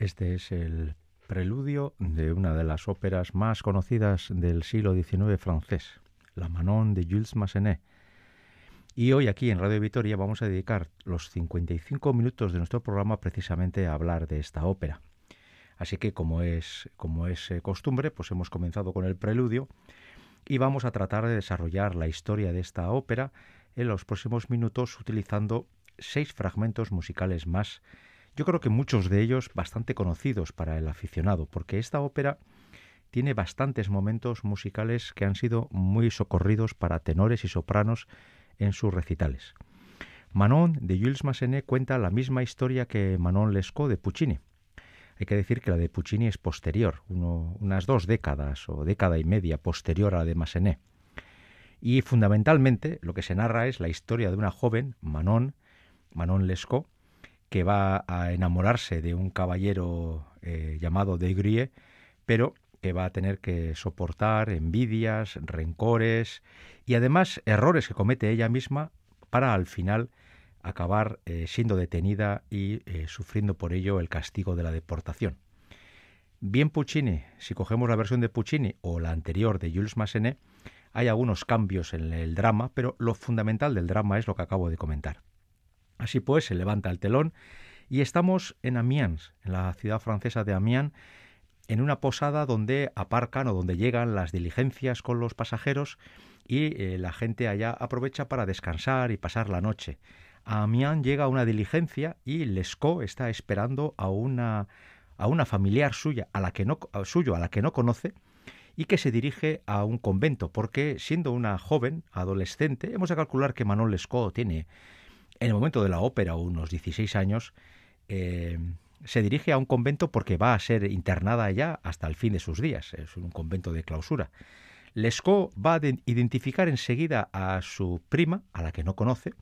Este es el preludio de una de las óperas más conocidas del siglo XIX francés, La Manon de Jules Massenet. Y hoy aquí en Radio Vitoria vamos a dedicar los 55 minutos de nuestro programa precisamente a hablar de esta ópera. Así que como es, como es eh, costumbre, pues hemos comenzado con el preludio y vamos a tratar de desarrollar la historia de esta ópera en los próximos minutos utilizando seis fragmentos musicales más yo creo que muchos de ellos bastante conocidos para el aficionado, porque esta ópera tiene bastantes momentos musicales que han sido muy socorridos para tenores y sopranos en sus recitales. Manon de Jules Massenet cuenta la misma historia que Manon Lescaut de Puccini. Hay que decir que la de Puccini es posterior, unas dos décadas o década y media posterior a la de Massenet. Y fundamentalmente lo que se narra es la historia de una joven, Manon, Manon Lescaut, que va a enamorarse de un caballero eh, llamado de pero que va a tener que soportar envidias, rencores y además errores que comete ella misma para al final acabar eh, siendo detenida y eh, sufriendo por ello el castigo de la deportación. Bien Puccini, si cogemos la versión de Puccini o la anterior de Jules Massenet, hay algunos cambios en el drama, pero lo fundamental del drama es lo que acabo de comentar. Así pues, se levanta el telón y estamos en Amiens, en la ciudad francesa de Amiens, en una posada donde aparcan o donde llegan las diligencias con los pasajeros y eh, la gente allá aprovecha para descansar y pasar la noche. A Amiens llega una diligencia y Lescaut está esperando a una, a una familiar suya, a la que no, suyo, a la que no conoce, y que se dirige a un convento, porque siendo una joven, adolescente, hemos de calcular que Manon Lescaut tiene en el momento de la ópera, unos 16 años, eh, se dirige a un convento porque va a ser internada allá hasta el fin de sus días. Es un convento de clausura. Lescaut va a identificar enseguida a su prima, a la que no conoce,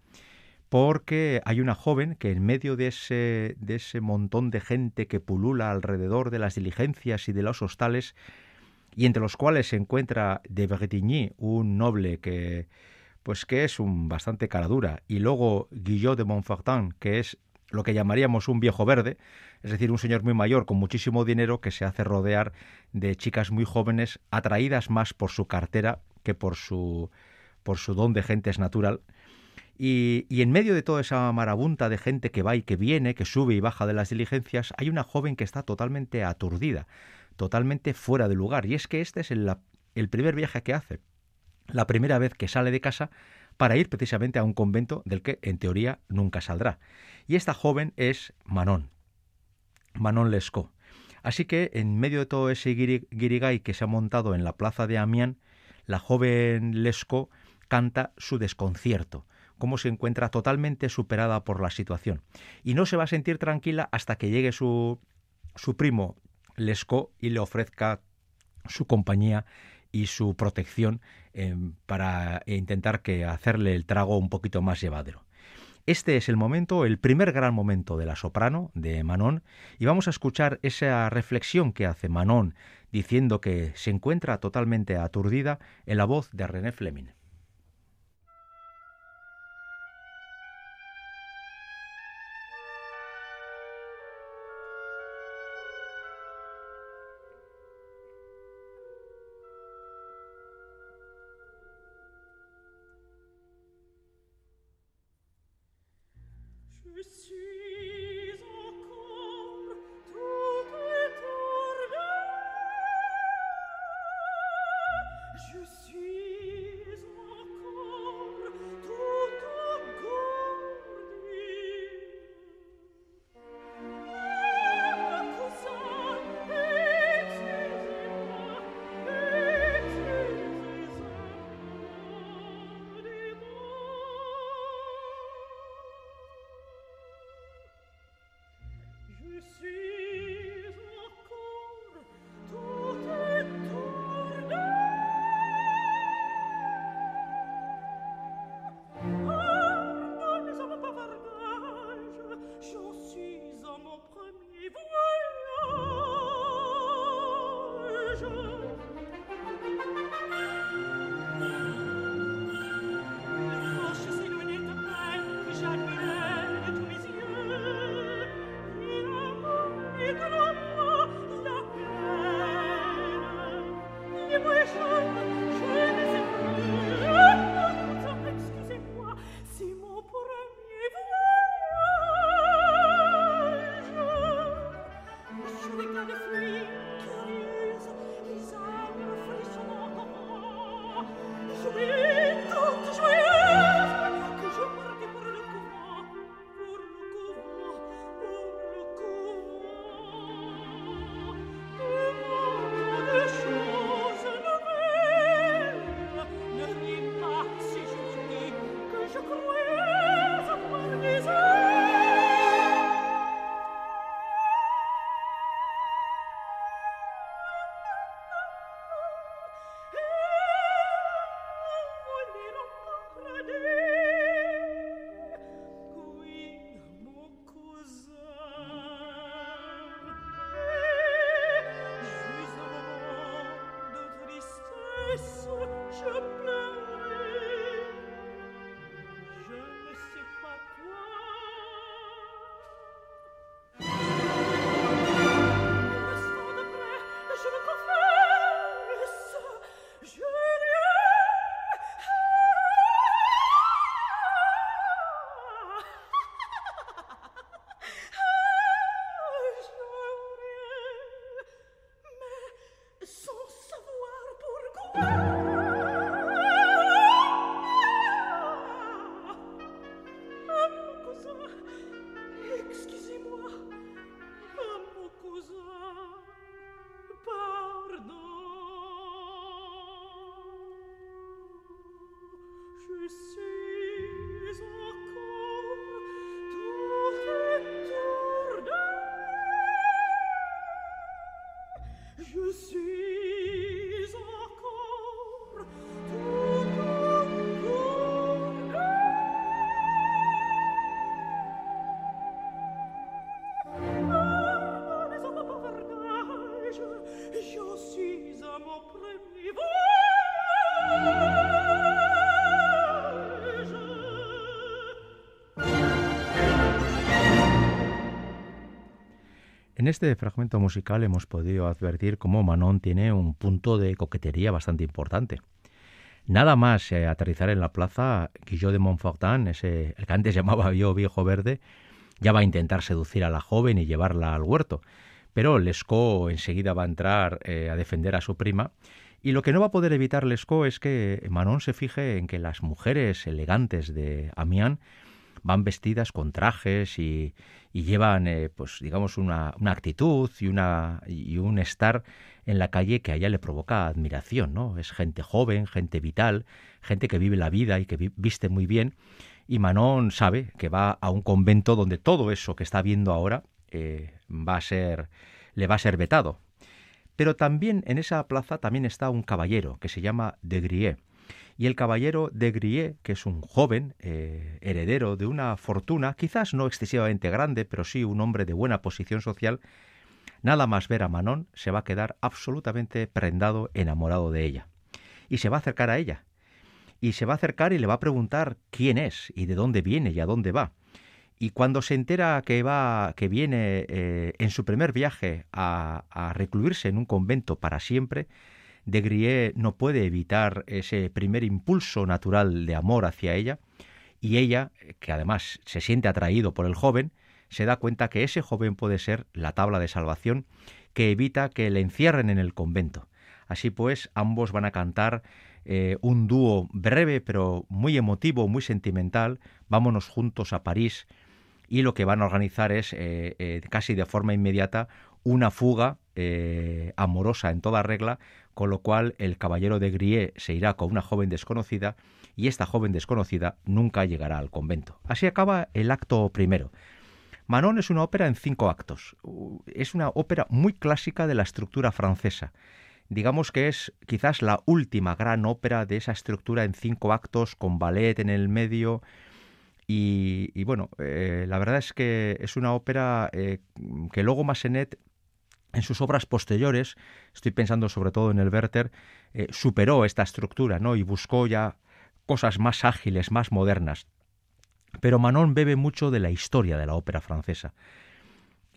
porque hay una joven que en medio de ese, de ese montón de gente que pulula alrededor de las diligencias y de los hostales, y entre los cuales se encuentra de Bretigny, un noble que pues que es un bastante caradura, y luego Guillot de Montfortin, que es lo que llamaríamos un viejo verde, es decir, un señor muy mayor con muchísimo dinero que se hace rodear de chicas muy jóvenes atraídas más por su cartera que por su, por su don de gentes natural. Y, y, en medio de toda esa marabunta de gente que va y que viene, que sube y baja de las diligencias, hay una joven que está totalmente aturdida, totalmente fuera de lugar. Y es que este es el, el primer viaje que hace la primera vez que sale de casa para ir precisamente a un convento del que en teoría nunca saldrá. Y esta joven es Manon, Manon Lescaut. Así que en medio de todo ese guirigay que se ha montado en la plaza de Amiens, la joven Lescaut canta su desconcierto, cómo se encuentra totalmente superada por la situación. Y no se va a sentir tranquila hasta que llegue su, su primo Lescaut y le ofrezca su compañía y su protección eh, para intentar que hacerle el trago un poquito más llevadero. Este es el momento, el primer gran momento de la soprano, de Manon, y vamos a escuchar esa reflexión que hace Manon diciendo que se encuentra totalmente aturdida en la voz de René Fleming. En este fragmento musical hemos podido advertir cómo Manon tiene un punto de coquetería bastante importante. Nada más eh, aterrizar en la plaza, Guillot de Montfortin, ese, el que antes llamaba yo viejo verde, ya va a intentar seducir a la joven y llevarla al huerto. Pero Lescaut enseguida va a entrar eh, a defender a su prima. Y lo que no va a poder evitar Lescaut es que Manon se fije en que las mujeres elegantes de Amiens van vestidas con trajes y, llevan, eh, pues digamos, una, actitud y, una, y un estar en la calle que a ella le provoca admiración, ¿no? Es gente joven, gente vital, gente que vive la vida y que viste muy bien. Y Manon sabe que va a un convento donde todo eso que está viendo ahora eh, va a ser, le va a ser vetado. Pero también en esa plaza también está un caballero que se llama De Grier y el caballero de Grie, que es un joven eh, heredero de una fortuna, quizás no excesivamente grande, pero sí un hombre de buena posición social, nada más ver a Manon se va a quedar absolutamente prendado, enamorado de ella. Y se va a acercar a ella. Y se va a acercar y le va a preguntar quién es y de dónde viene y a dónde va. Y cuando se entera que va, que viene eh, en su primer viaje a recluirse en un convento para siempre, de Grie no puede evitar ese primer impulso natural de amor hacia ella, y ella, que además se siente atraído por el joven, se da cuenta que ese joven puede ser la tabla de salvación que evita que le encierren en el convento. Así pues, ambos van a cantar eh, un dúo breve pero muy emotivo, muy sentimental, Vámonos juntos a París, y lo que van a organizar es eh, eh, casi de forma inmediata una fuga amorosa en toda regla con lo cual el caballero de Grie se irá con una joven desconocida y esta joven desconocida nunca llegará al convento. Así acaba el acto primero. Manon es una ópera en cinco actos. Es una ópera muy clásica de la estructura francesa. Digamos que es quizás la última gran ópera de esa estructura en cinco actos, con ballet en el medio. Y, bueno, eh, la verdad es que es una ópera eh, que luego Massenet en sus obras posteriores, estoy pensando sobre todo en el Werther, eh, superó esta estructura ¿no? y buscó ya cosas más ágiles, más modernas. Pero Manon bebe mucho de la historia de la ópera francesa.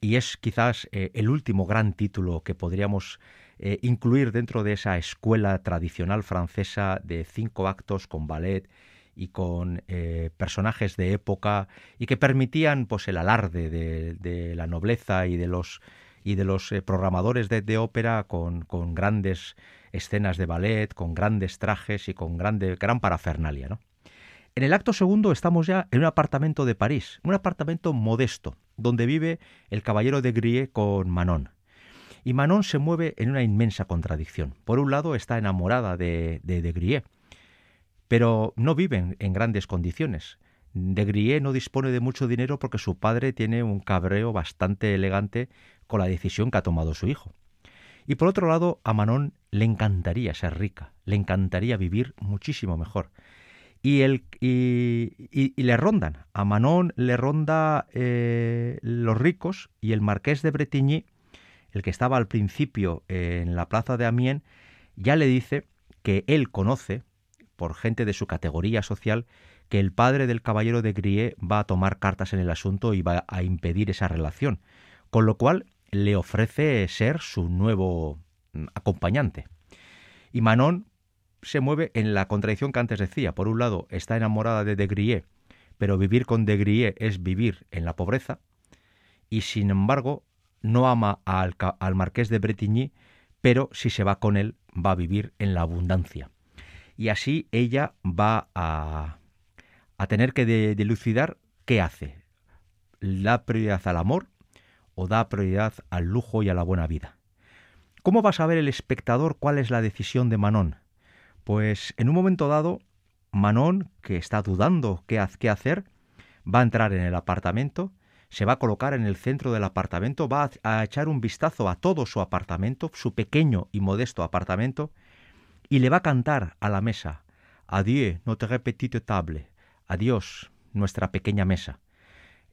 y es quizás eh, el último gran título que podríamos eh, incluir dentro de esa escuela tradicional francesa de cinco actos con ballet y con personajes de época y que permitían pues el alarde de, la nobleza y de los y de los programadores de, ópera con, con, grandes escenas de ballet, con grandes trajes y con grande, gran parafernalia. ¿no? En el acto segundo estamos ya en un apartamento de París, un apartamento modesto, donde vive el caballero de Grie con Manon. Y Manon se mueve en una inmensa contradicción. Por un lado está enamorada de, de, de pero no viven en grandes condiciones. De Grie no dispone de mucho dinero porque su padre tiene un cabreo bastante elegante con la decisión que ha tomado su hijo. Y por otro lado, a Manon le encantaría ser rica, le encantaría vivir muchísimo mejor y, el, y, le rondan. A Manon le ronda eh, los ricos y el marqués de Bretigny, el que estaba al principio en la plaza de Amiens, ya le dice que él conoce, por gente de su categoría social, que el padre del caballero de Grie va a tomar cartas en el asunto y va a impedir esa relación, con lo cual le ofrece ser su nuevo mm, acompañante. Y Manon se mueve en la contradicción que antes decía. Por un lado, está enamorada de De pero vivir con De es vivir en la pobreza, y sin embargo no ama al, al marqués de Bretigny, pero si se va con él va a vivir en la abundancia. Y así ella va a, a tener que dilucidar qué hace. ¿Da prioridad al amor o da prioridad al lujo y a la buena vida? ¿Cómo va a saber el espectador cuál es la decisión de Manon? Pues en un momento dado, Manon, que está dudando qué, hacer, va a entrar en el apartamento, se va a colocar en el centro del apartamento, va a, echar un vistazo a todo su apartamento, su pequeño y modesto apartamento, y le va a cantar a la mesa, Adieu, notre petite table, adiós, nuestra pequeña mesa.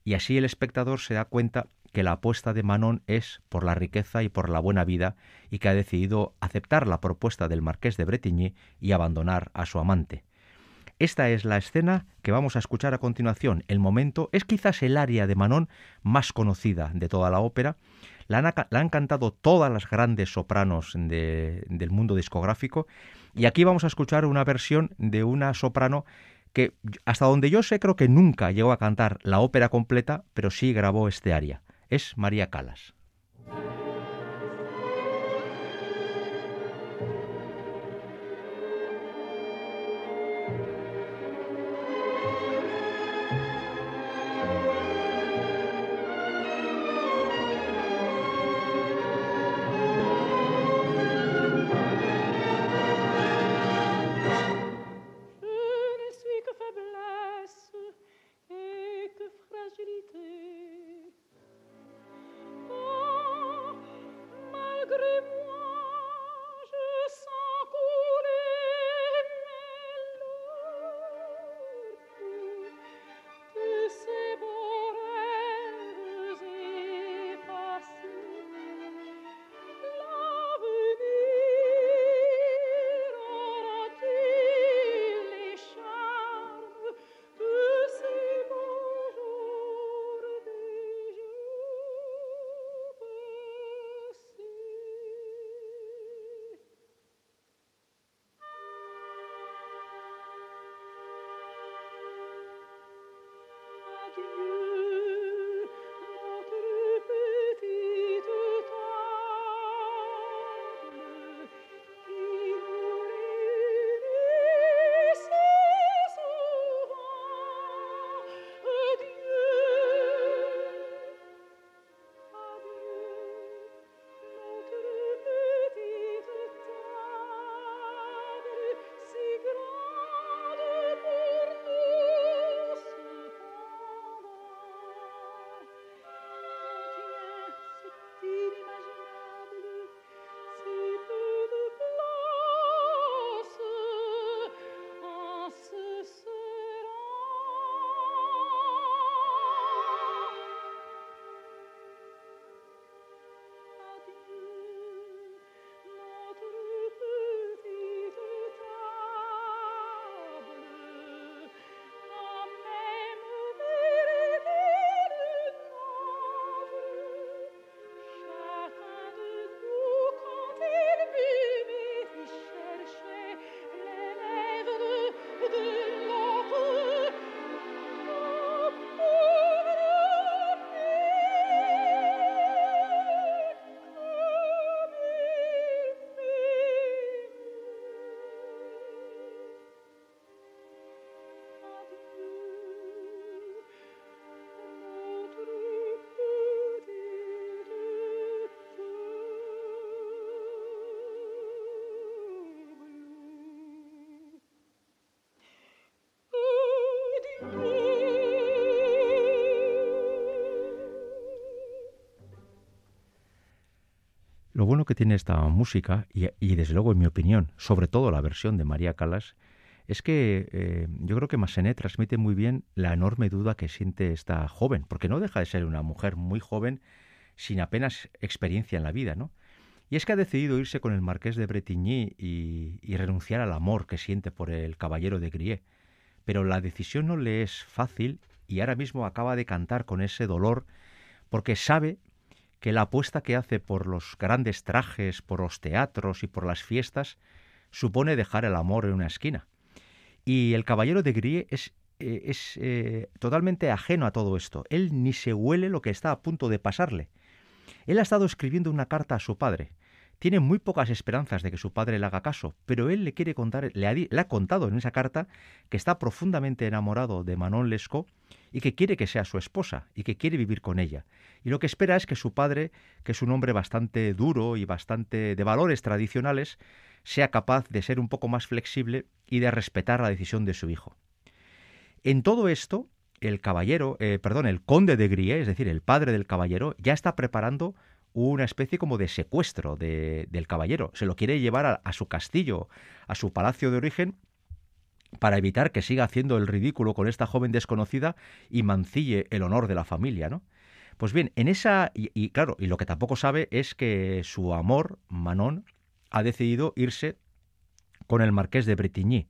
Y así el espectador se da cuenta que la apuesta de Manon es por la riqueza y por la buena vida y que ha decidido aceptar la propuesta del marqués de Bretigny y abandonar a su amante. Esta es la escena que vamos a escuchar a continuación. El momento es quizás el área de Manon más conocida de toda la ópera. La han, cantado todas las grandes sopranos del mundo discográfico y aquí vamos a escuchar una versión de una soprano que hasta donde yo sé creo que nunca llegó a cantar la ópera completa, pero sí grabó este aria es María Calas. Bueno que tiene esta música, y, desde luego en mi opinión, sobre todo la versión de María Calas, es que eh, yo creo que Massenet transmite muy bien la enorme duda que siente esta joven, porque no deja de ser una mujer muy joven sin apenas experiencia en la vida, ¿no? Y es que ha decidido irse con el marqués de Bretigny y, renunciar al amor que siente por el caballero de Grie. Pero la decisión no le es fácil y ahora mismo acaba de cantar con ese dolor porque sabe que la apuesta que hace por los grandes trajes, por los teatros y por las fiestas supone dejar el amor en una esquina. Y el caballero de Grie es, eh, es eh, totalmente ajeno a todo esto. Él ni se huele lo que está a punto de pasarle. Él ha estado escribiendo una carta a su padre. Tiene muy pocas esperanzas de que su padre le haga caso, pero él le quiere contar, le ha, contado en esa carta que está profundamente enamorado de Manon Lescaut y que quiere que sea su esposa y que quiere vivir con ella. Y lo que espera es que su padre, que es un hombre bastante duro y bastante de valores tradicionales, sea capaz de ser un poco más flexible y de respetar la decisión de su hijo. En todo esto, el caballero, eh, perdón, el conde de Grie, es decir, el padre del caballero, ya está preparando una especie como de secuestro del caballero. Se lo quiere llevar a, su castillo, a su palacio de origen, para evitar que siga haciendo el ridículo con esta joven desconocida y mancille el honor de la familia, ¿no? Pues bien, en esa y, claro, y lo que tampoco sabe es que su amor, Manon, ha decidido irse con el marqués de Bretigny.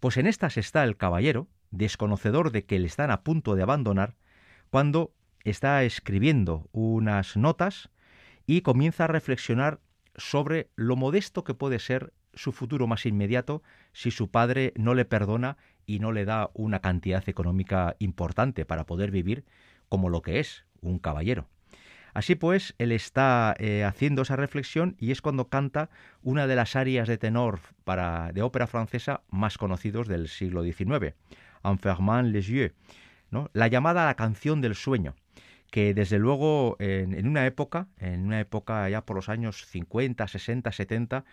Pues en estas está el caballero, desconocedor de que le están a punto de abandonar, cuando está escribiendo unas notas y comienza a reflexionar sobre lo modesto que puede ser su futuro más inmediato si su padre no le perdona y no le da una cantidad económica importante para poder vivir como lo que es un caballero. Así pues, él está eh, haciendo esa reflexión y es cuando canta una de las arias de tenor para, de ópera francesa más conocidos del siglo XIX, En fermant les yeux, ¿no? la llamada la canción del sueño que desde luego en, una época, en una época ya por los años 50, 60, 70,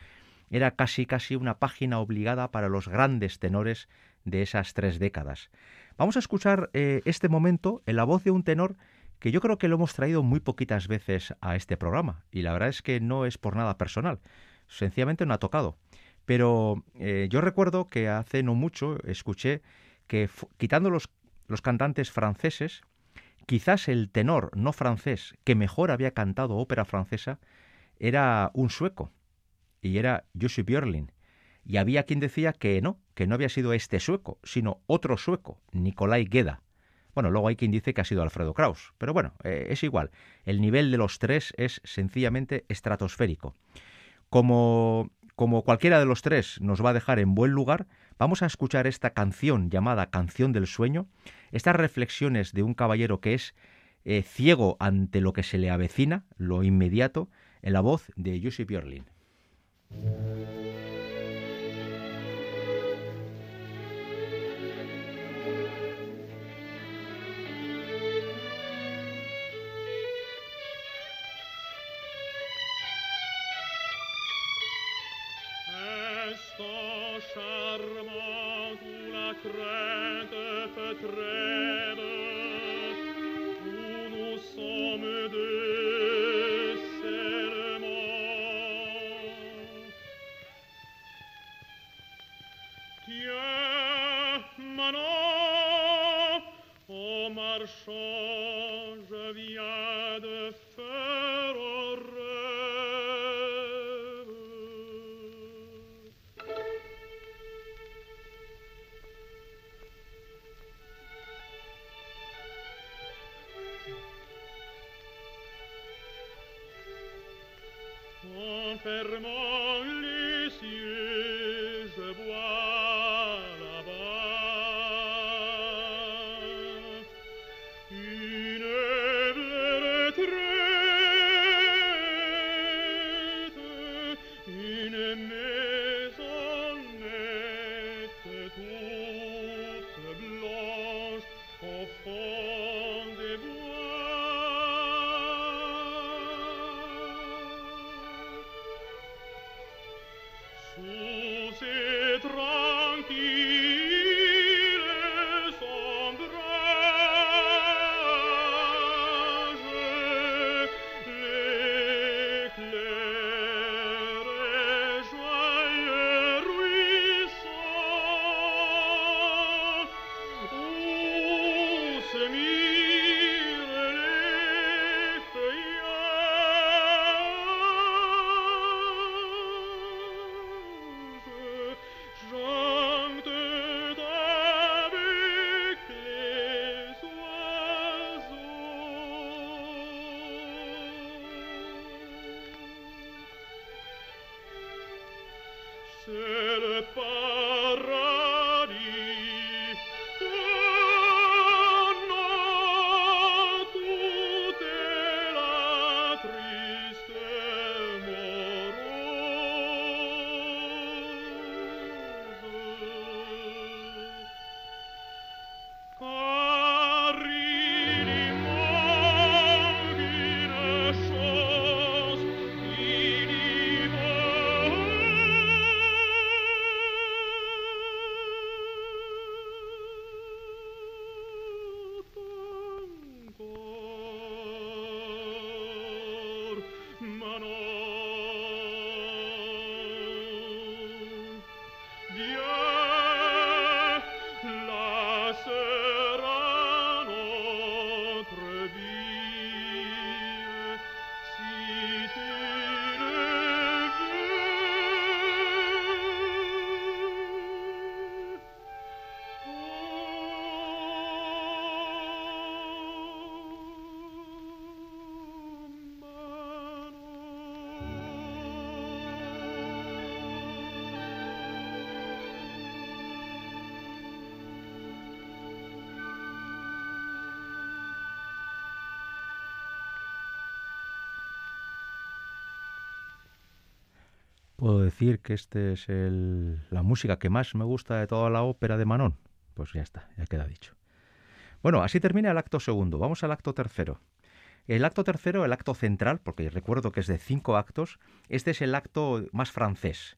era casi casi una página obligada para los grandes tenores de esas tres décadas. Vamos a escuchar eh, este momento en la voz de un tenor que yo creo que lo hemos traído muy poquitas veces a este programa, y la verdad es que no es por nada personal, sencillamente no ha tocado. Pero eh, yo recuerdo que hace no mucho escuché que, quitando los, los cantantes franceses, Quizás el tenor no francés que mejor había cantado ópera francesa era un sueco, y era Jussi Björling. Y había quien decía que no, que no había sido este sueco, sino otro sueco, Nikolai Geda. Bueno, luego hay quien dice que ha sido Alfredo Kraus, pero bueno, eh, es igual. El nivel de los tres es sencillamente estratosférico. Como, como cualquiera de los tres nos va a dejar en buen lugar, Vamos a escuchar esta canción llamada Canción del Sueño, estas reflexiones de un caballero que es eh, ciego ante lo que se le avecina, lo inmediato, en la voz de Jussi Björlin. ¿Puedo decir que esta es la música que más me gusta de toda la ópera de Manon? Pues ya está, ya queda dicho. Bueno, así termina el acto segundo. Vamos al acto tercero. El acto tercero, el acto central, porque recuerdo que es de cinco actos, este es el acto más francés,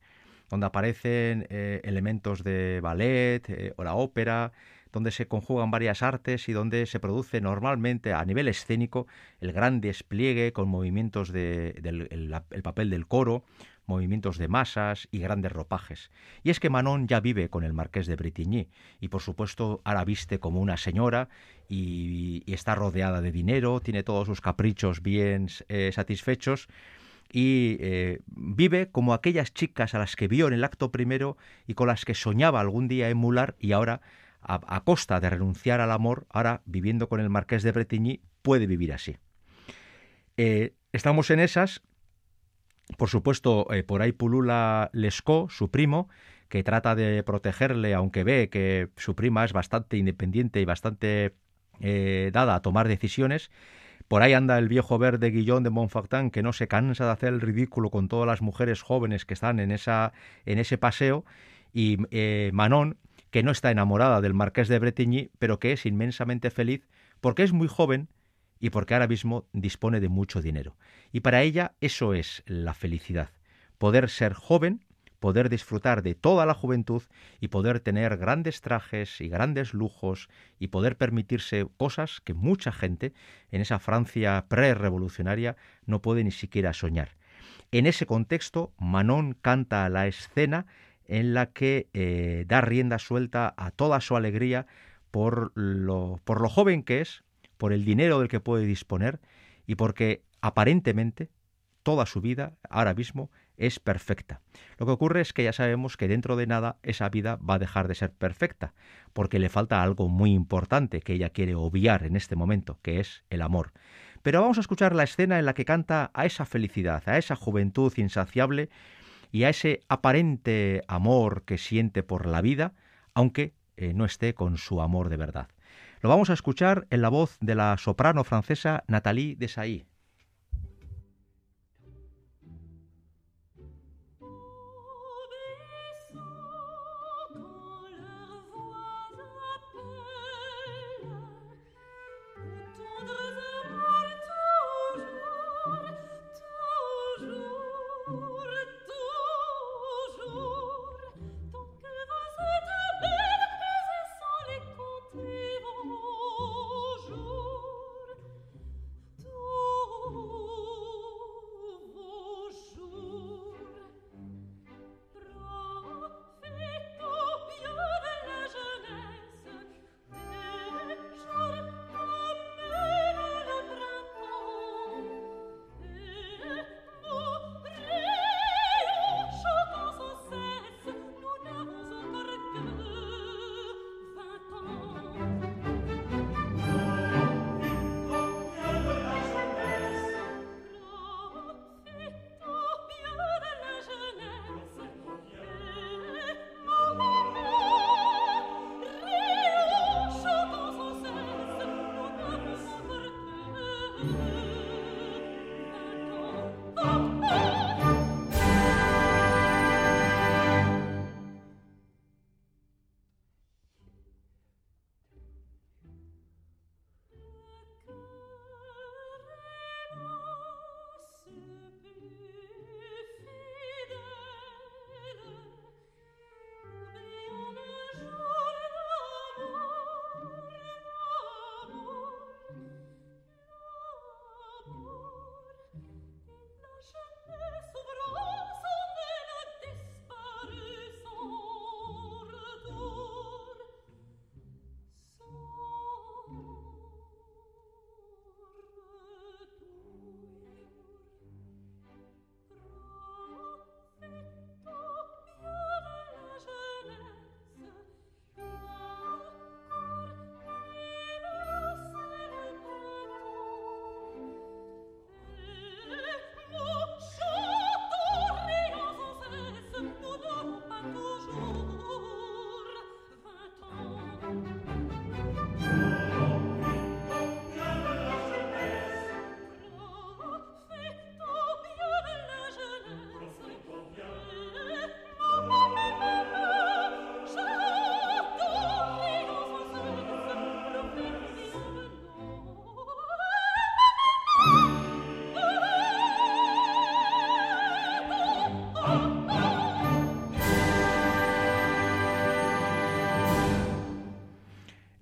donde aparecen eh, elementos de ballet eh, o la ópera, donde se conjugan varias artes y donde se produce normalmente a nivel escénico el gran despliegue con movimientos del el papel del coro, movimientos de masas y grandes ropajes. Y es que Manon ya vive con el marqués de Bretigny y por supuesto ahora viste como una señora y, está rodeada de dinero, tiene todos sus caprichos bien eh, satisfechos y eh, vive como aquellas chicas a las que vio en el acto primero y con las que soñaba algún día emular y ahora a, costa de renunciar al amor, ahora viviendo con el marqués de Bretigny puede vivir así. Eh, estamos en esas por supuesto, eh, por ahí pulula Lescaut, su primo, que trata de protegerle, aunque ve que su prima es bastante independiente y bastante eh, dada a tomar decisiones. Por ahí anda el viejo verde Guillón de Montfaucon, que no se cansa de hacer el ridículo con todas las mujeres jóvenes que están en, esa, en ese paseo. Y eh, Manon, que no está enamorada del marqués de Bretigny, pero que es inmensamente feliz porque es muy joven y porque ahora mismo dispone de mucho dinero. Y para ella eso es la felicidad, poder ser joven, poder disfrutar de toda la juventud y poder tener grandes trajes y grandes lujos y poder permitirse cosas que mucha gente en esa Francia pre-revolucionaria no puede ni siquiera soñar. En ese contexto, Manon canta la escena en la que eh, da rienda suelta a toda su alegría por lo, por lo joven que es, por el dinero del que puede disponer y porque aparentemente toda su vida ahora mismo es perfecta. Lo que ocurre es que ya sabemos que dentro de nada esa vida va a dejar de ser perfecta, porque le falta algo muy importante que ella quiere obviar en este momento, que es el amor. Pero vamos a escuchar la escena en la que canta a esa felicidad, a esa juventud insaciable y a ese aparente amor que siente por la vida, aunque eh, no esté con su amor de verdad. Lo vamos a escuchar en la voz de la soprano francesa Nathalie Desailly.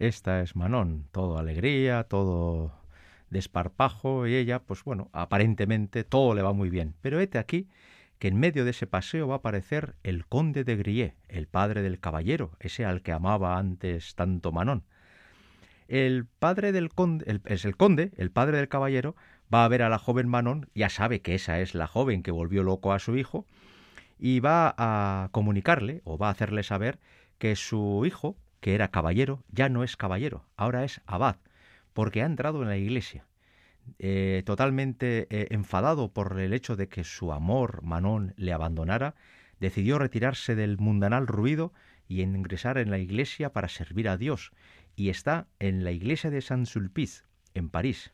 Esta es Manon, todo alegría, todo desparpajo y ella, pues bueno, aparentemente todo le va muy bien. Pero hete aquí que en medio de ese paseo va a aparecer el conde de Grillet, el padre del caballero, ese al que amaba antes tanto Manon. El padre del conde, es el conde, el padre del caballero, va a ver a la joven Manon, ya sabe que esa es la joven que volvió loco a su hijo, y va a comunicarle o va a hacerle saber que su hijo, que era caballero, ya no es caballero, ahora es abad, porque ha entrado en la iglesia. Eh, totalmente eh, enfadado por el hecho de que su amor, Manon, le abandonara, decidió retirarse del mundanal ruido y ingresar en la iglesia para servir a Dios, y está en la iglesia de Saint-Sulpice, en París.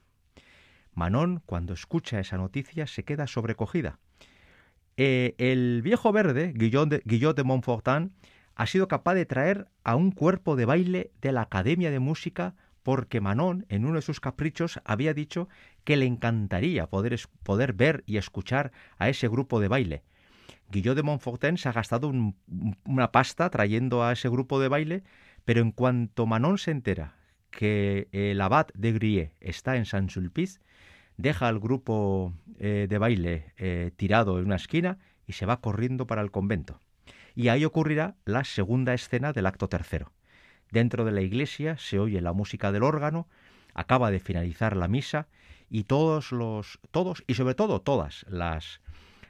Manon, cuando escucha esa noticia, se queda sobrecogida. Eh, el viejo verde, Guillot de, Guillot de Montfortin, ha sido capaz de traer a un cuerpo de baile de la Academia de Música porque Manon, en uno de sus caprichos, había dicho que le encantaría poder, poder ver y escuchar a ese grupo de baile. Guillot de Montfortin se ha gastado una pasta trayendo a ese grupo de baile, pero en cuanto Manon se entera que el abad de Grie está en Saint-Sulpice, deja al grupo eh, de baile eh, tirado en una esquina y se va corriendo para el convento. Y ahí ocurrirá la segunda escena del acto tercero. Dentro de la iglesia se oye la música del órgano, acaba de finalizar la misa y todos los todos y sobre todo todas las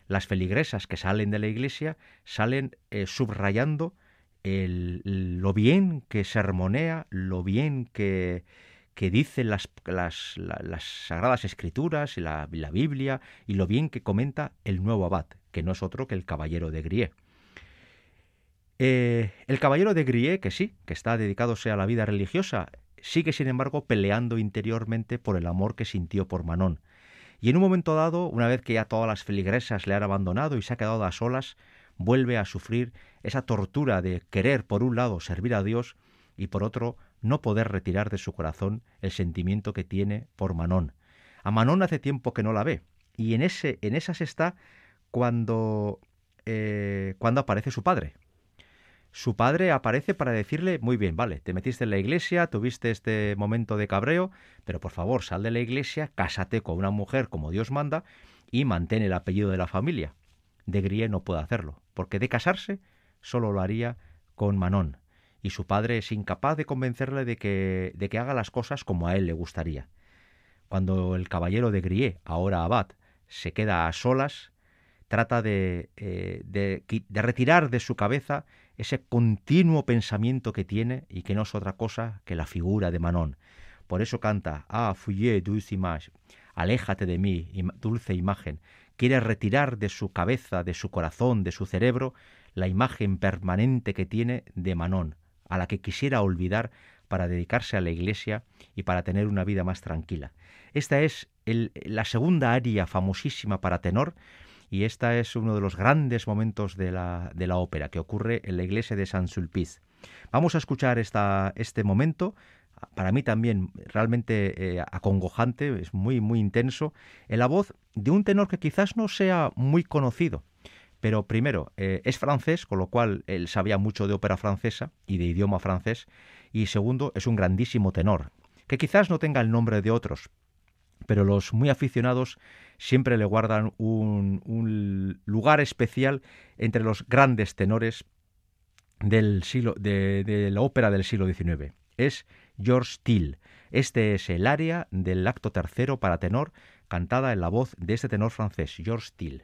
las feligresas que salen de la iglesia salen eh, subrayando lo bien que sermonea, lo bien que, que dicen las, las, las, sagradas escrituras y la, la, Biblia y lo bien que comenta el nuevo abad, que no es otro que el caballero de Grie. Eh, el caballero de Grie, que sí, que está dedicándose a la vida religiosa, sigue sin embargo peleando interiormente por el amor que sintió por Manon. Y en un momento dado, una vez que ya todas las feligresas le han abandonado y se ha quedado a solas, vuelve a sufrir esa tortura de querer por un lado servir a Dios y por otro no poder retirar de su corazón el sentimiento que tiene por Manon. A Manon hace tiempo que no la ve y en ese en esas está cuando eh, cuando aparece su padre, su padre aparece para decirle, muy bien, vale, te metiste en la iglesia, tuviste este momento de cabreo, pero por favor sal de la iglesia, cásate con una mujer como Dios manda y mantén el apellido de la familia. De Grie no puede hacerlo, porque de casarse solo lo haría con Manon, y su padre es incapaz de convencerle de que, de que haga las cosas como a él le gustaría. Cuando el caballero de Grie, ahora abad, se queda a solas, trata de, eh, de, de retirar de su cabeza ese continuo pensamiento que tiene y que no es otra cosa que la figura de Manon. Por eso canta, ah, fuyé, dulce image, aléjate de mí, dulce imagen. Quiere retirar de su cabeza, de su corazón, de su cerebro, la imagen permanente que tiene de Manon, a la que quisiera olvidar para dedicarse a la iglesia y para tener una vida más tranquila. Esta es la segunda aria famosísima para tenor y este es uno de los grandes momentos de la, de la ópera que ocurre en la iglesia de Saint-Sulpice. Vamos a escuchar esta, este momento, para mí también realmente eh, acongojante, es muy, muy intenso, en la voz de un tenor que quizás no sea muy conocido. Pero primero, eh, es francés, con lo cual él sabía mucho de ópera francesa y de idioma francés. Y segundo, es un grandísimo tenor, que quizás no tenga el nombre de otros, pero los muy aficionados siempre le guardan un, lugar especial entre los grandes tenores del de, la ópera del siglo XIX. Es George Till. Este es el área del acto tercero para tenor, cantada en la voz de este tenor francés, George Till.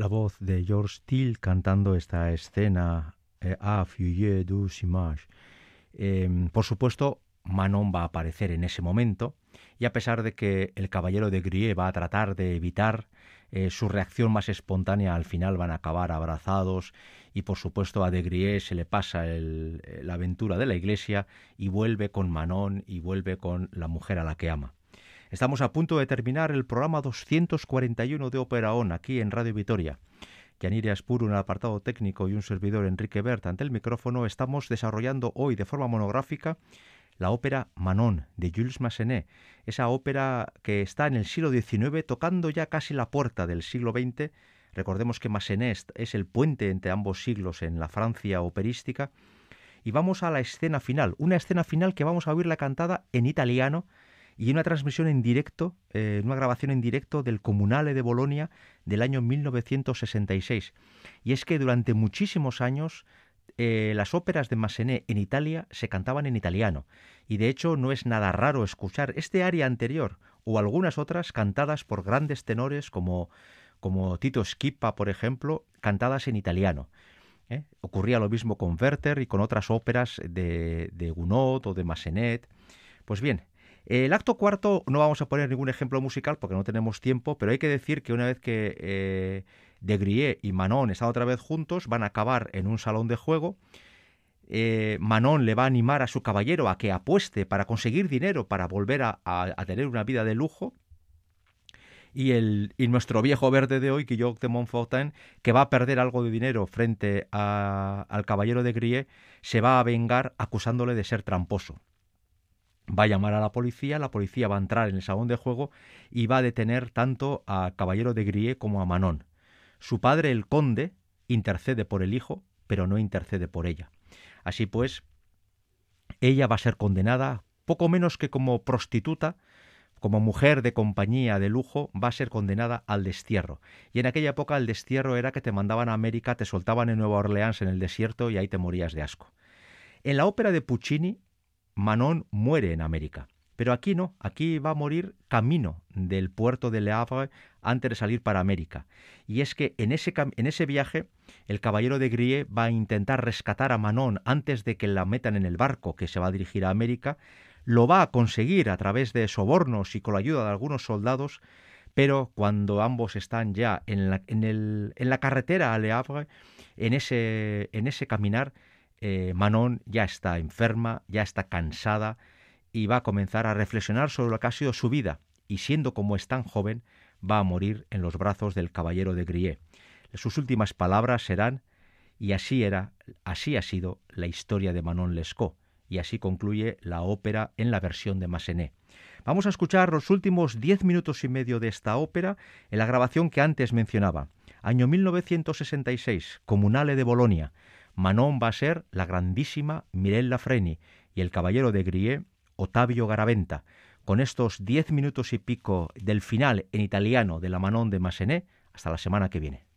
La voz de George Steele cantando esta escena eh, A Fuyeux douce image. Em, por supuesto, Manon va a aparecer en ese momento y a pesar de que el caballero de Grie va a tratar de evitar eh, su reacción más espontánea, al final van a acabar abrazados y por supuesto a de Grie se le pasa eh, la aventura de la iglesia y vuelve con Manon y vuelve con la mujer a la que ama. Estamos a punto de terminar el programa 241 de Ópera On aquí en Radio Vitoria. Yanire Aspuro en el apartado técnico y un servidor Enrique Bert ante el micrófono estamos desarrollando hoy de forma monográfica la ópera Manon de Jules Massenet, esa ópera que está en el siglo XIX tocando ya casi la puerta del siglo XX. Recordemos que Massenet es el puente entre ambos siglos en la Francia operística. Y vamos a la escena final, una escena final que vamos a oírla cantada en italiano y una transmisión en directo, eh, una grabación en directo del Comunale de Bolonia del año 1966. Y es que durante muchísimos años eh, las óperas de Massenet en Italia se cantaban en italiano, y de hecho no es nada raro escuchar este aria anterior o algunas otras cantadas por grandes tenores como, como Tito Schipa, por ejemplo, cantadas en italiano. ¿eh? Ocurría lo mismo con Werther y con otras óperas de, de Gounod o de Massenet. Pues bien, el acto cuarto no vamos a poner ningún ejemplo musical porque no tenemos tiempo, pero hay que decir que una vez que eh, de Grie y Manon están otra vez juntos, van a acabar en un salón de juego. Eh, Manon le va a animar a su caballero a que apueste para conseguir dinero para volver a, tener una vida de lujo. Y, el, y nuestro viejo verde de hoy, Guillaume de Montfortin, que va a perder algo de dinero frente al caballero de Grie, se va a vengar acusándole de ser tramposo. Va a llamar a la policía, la policía va a entrar en el salón de juego y va a detener tanto a Caballero de Grie como a Manon. Su padre, el conde, intercede por el hijo, pero no intercede por ella. Así pues, ella va a ser condenada poco menos que como prostituta, como mujer de compañía de lujo, va a ser condenada al destierro. Y en aquella época el destierro era que te mandaban a América, te soltaban en Nueva Orleans en el desierto y ahí te morías de asco. En la ópera de Puccini, Manon muere en América. Pero aquí no, aquí va a morir camino del puerto de Le Havre antes de salir para América. Y es que en ese, en ese viaje el caballero de Grie va a intentar rescatar a Manon antes de que la metan en el barco que se va a dirigir a América. Lo va a conseguir a través de sobornos y con la ayuda de algunos soldados, pero cuando ambos están ya en la, en el, en la carretera a Le Havre, en ese, en ese caminar, eh, Manon ya está enferma, ya está cansada, y va a comenzar a reflexionar sobre lo que ha sido su vida, y siendo como es tan joven, va a morir en los brazos del caballero de Grie. Sus últimas palabras serán y así era, así ha sido la historia de Manon Lescaut, y así concluye la ópera en la versión de Massenet. Vamos a escuchar los últimos diez minutos y medio de esta ópera en la grabación que antes mencionaba. Año 1966, Comunale de Bolonia. Manon va a ser la grandísima Mirella Freni y el caballero de Grie Ottavio Garaventa, con estos diez minutos y pico del final en italiano de la Manon de Massenet, hasta la semana que viene.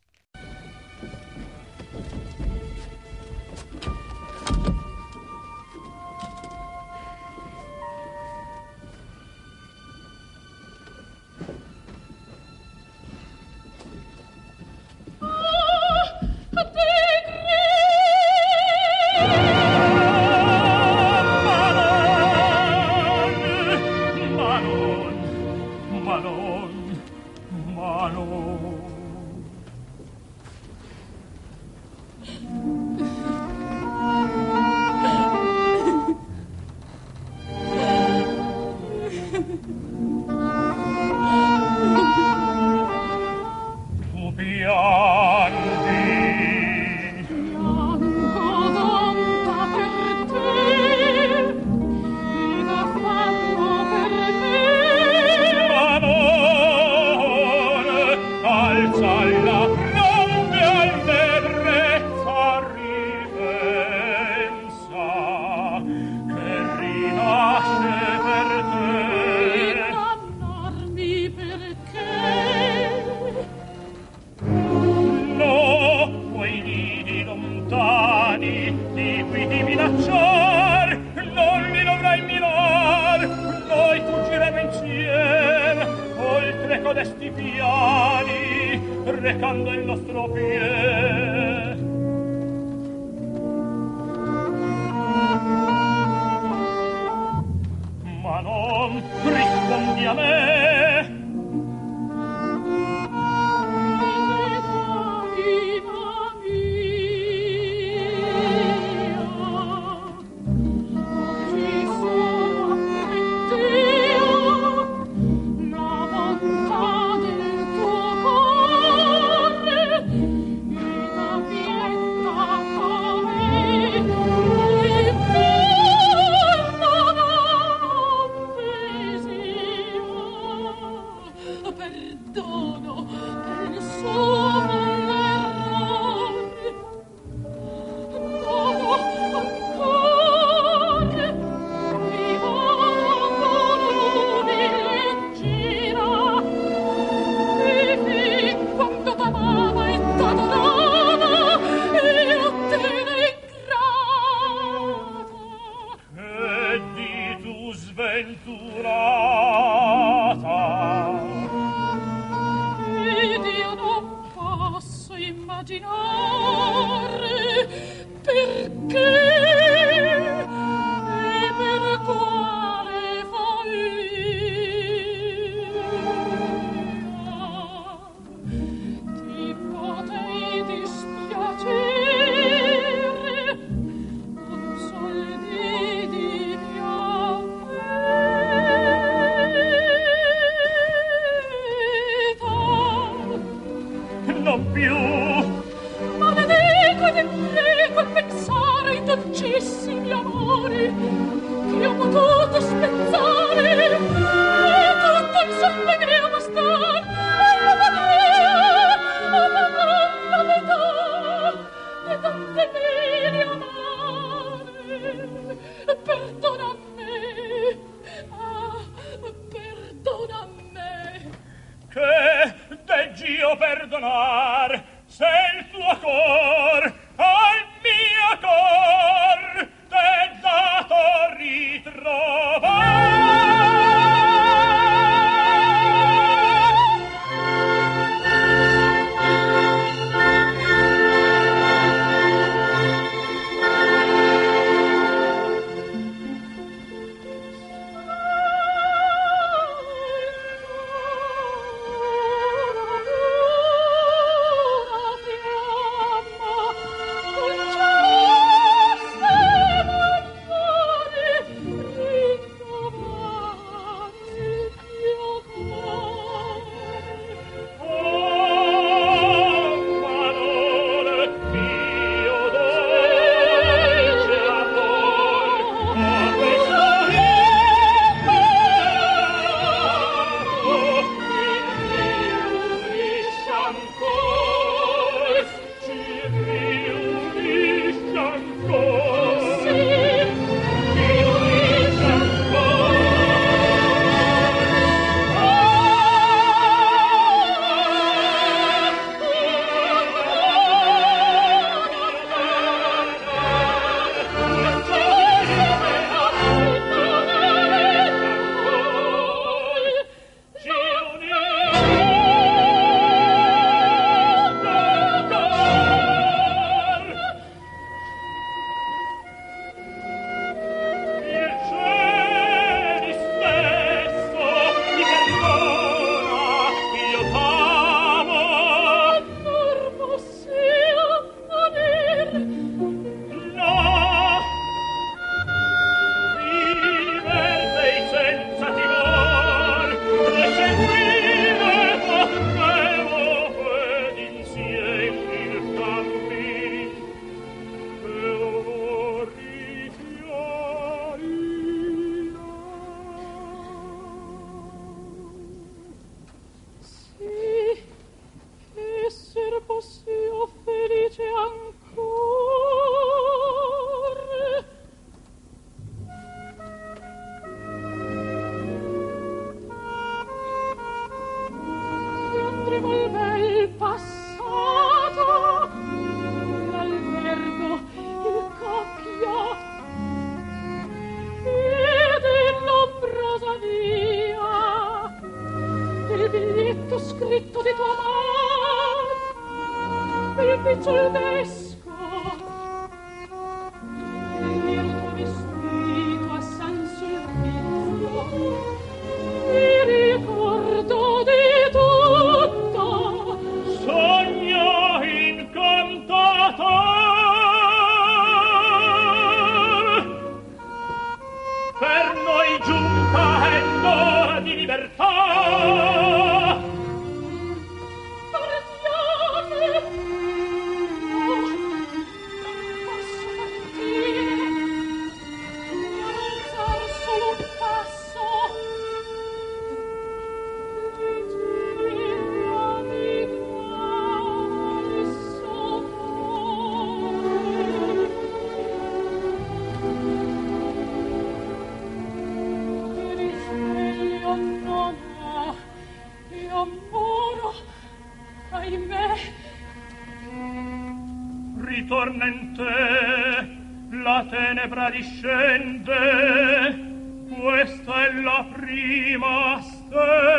Mente la tenebra discende questa è la prima stella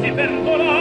ti perdono